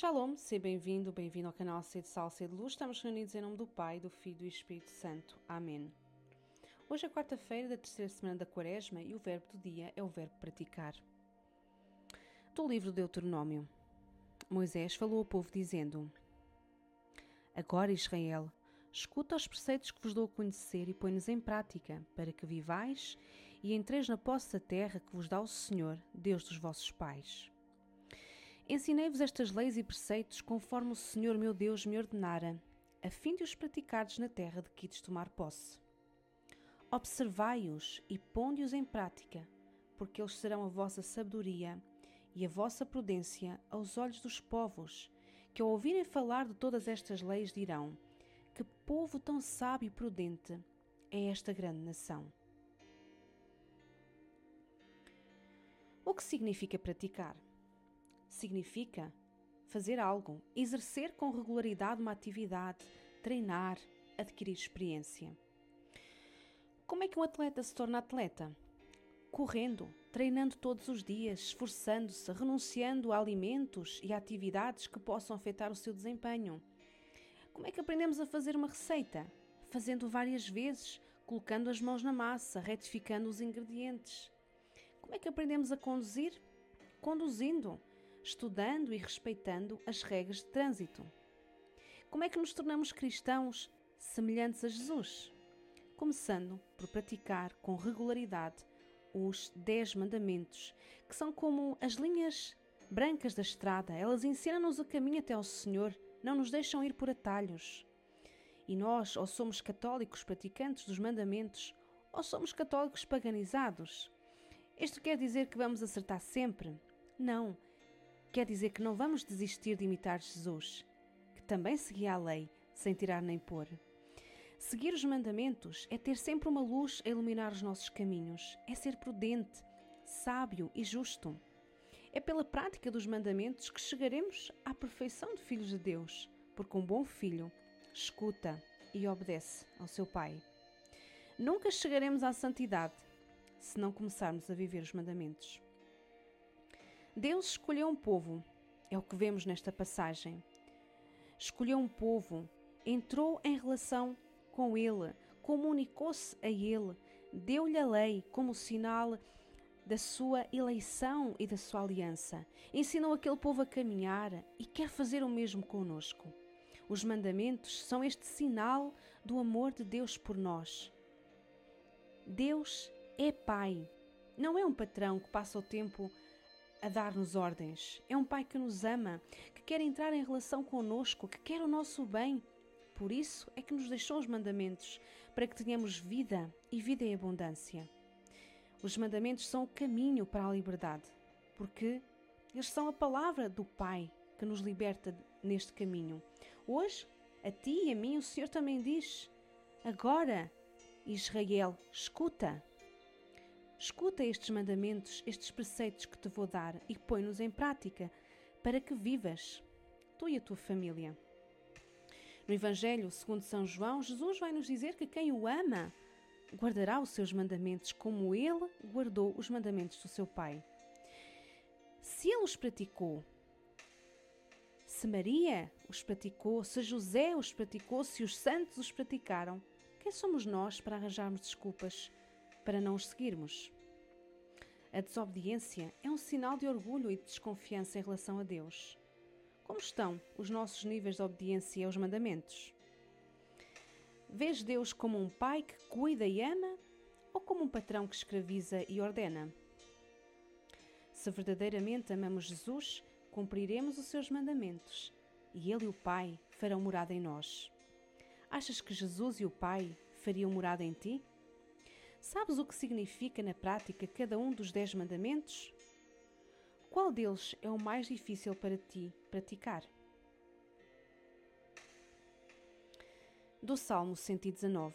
Shalom, seja bem-vindo, bem-vindo ao canal C de Sal, C de Luz. Estamos reunidos em nome do Pai, do Filho e do Espírito Santo. Amém. Hoje é quarta-feira da terceira semana da Quaresma e o verbo do dia é o verbo praticar. Do livro do Deuteronômio. Moisés falou ao povo dizendo: Agora, Israel, escuta os preceitos que vos dou a conhecer e põe-nos em prática, para que vivais e entreis na posse da terra que vos dá o Senhor, Deus dos vossos pais. Ensinei-vos estas leis e preceitos conforme o Senhor meu Deus me ordenara, a fim de os praticardes na terra de que ides tomar posse. Observai-os e ponde-os em prática, porque eles serão a vossa sabedoria e a vossa prudência aos olhos dos povos, que ao ouvirem falar de todas estas leis dirão: Que povo tão sábio e prudente é esta grande nação. O que significa praticar? Significa fazer algo, exercer com regularidade uma atividade, treinar, adquirir experiência. Como é que um atleta se torna atleta? Correndo, treinando todos os dias, esforçando-se, renunciando a alimentos e atividades que possam afetar o seu desempenho. Como é que aprendemos a fazer uma receita? Fazendo várias vezes, colocando as mãos na massa, retificando os ingredientes. Como é que aprendemos a conduzir? Conduzindo, estudando e respeitando as regras de trânsito. Como é que nos tornamos cristãos semelhantes a Jesus? começando por praticar com regularidade os Dez Mandamentos, que são como as linhas brancas da estrada. Elas ensinam-nos o caminho até ao Senhor, não nos deixam ir por atalhos. E nós, ou somos católicos praticantes dos mandamentos, ou somos católicos paganizados. Isto quer dizer que vamos acertar sempre? Não. Quer dizer que não vamos desistir de imitar Jesus, que também seguia a lei, sem tirar nem pôr. Seguir os mandamentos é ter sempre uma luz a iluminar os nossos caminhos, é ser prudente, sábio e justo. É pela prática dos mandamentos que chegaremos à perfeição de filhos de Deus, porque um bom filho escuta e obedece ao seu pai. Nunca chegaremos à santidade se não começarmos a viver os mandamentos. Deus escolheu um povo, é o que vemos nesta passagem. Escolheu um povo, entrou em relação com ele, comunicou-se a ele, deu-lhe a lei como sinal da sua eleição e da sua aliança. Ensinou aquele povo a caminhar e quer fazer o mesmo conosco. Os mandamentos são este sinal do amor de Deus por nós. Deus é Pai, não é um patrão que passa o tempo a dar-nos ordens. É um Pai que nos ama, que quer entrar em relação conosco, que quer o nosso bem por isso é que nos deixou os mandamentos, para que tenhamos vida e vida em abundância. Os mandamentos são o caminho para a liberdade, porque eles são a palavra do Pai que nos liberta neste caminho. Hoje, a ti e a mim, o Senhor também diz: Agora, Israel, escuta. Escuta estes mandamentos, estes preceitos que te vou dar e põe-nos em prática para que vivas, tu e a tua família. No Evangelho segundo São João, Jesus vai nos dizer que quem o ama guardará os seus mandamentos como ele guardou os mandamentos do seu Pai. Se ele os praticou, se Maria os praticou, se José os praticou, se os santos os praticaram, quem somos nós para arranjarmos desculpas para não os seguirmos? A desobediência é um sinal de orgulho e de desconfiança em relação a Deus. Como estão os nossos níveis de obediência aos mandamentos? Vês Deus como um pai que cuida e ama ou como um patrão que escraviza e ordena? Se verdadeiramente amamos Jesus, cumpriremos os seus mandamentos e Ele e o Pai farão morada em nós. Achas que Jesus e o Pai fariam morada em ti? Sabes o que significa na prática cada um dos dez mandamentos? Qual deles é o mais difícil para ti praticar? Do Salmo 119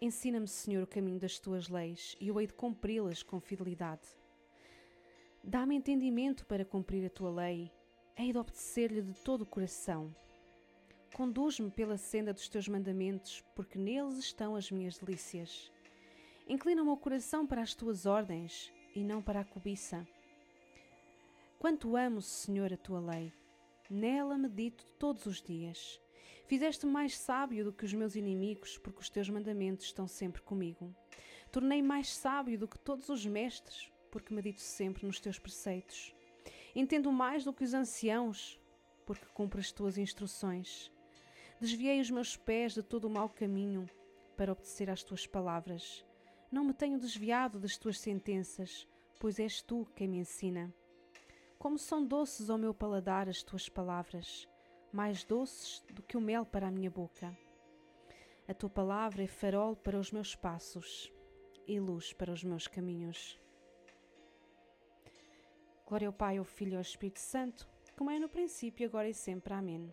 Ensina-me, Senhor, o caminho das tuas leis e eu hei de cumpri-las com fidelidade. Dá-me entendimento para cumprir a tua lei, hei de obedecer-lhe de todo o coração. Conduz-me pela senda dos teus mandamentos, porque neles estão as minhas delícias. Inclina o meu coração para as tuas ordens e não para a cobiça. Quanto amo, Senhor, a tua lei. Nela medito todos os dias. Fizeste-me mais sábio do que os meus inimigos, porque os teus mandamentos estão sempre comigo. Tornei mais sábio do que todos os mestres, porque medito sempre nos teus preceitos. Entendo mais do que os anciãos, porque cumpro as tuas instruções. Desviei os meus pés de todo o mau caminho para obedecer às tuas palavras. Não me tenho desviado das tuas sentenças, pois és tu quem me ensina. Como são doces ao meu paladar as tuas palavras, mais doces do que o mel para a minha boca. A tua palavra é farol para os meus passos e luz para os meus caminhos. Glória ao Pai, ao Filho e ao Espírito Santo, como é no princípio, agora e sempre. Amém.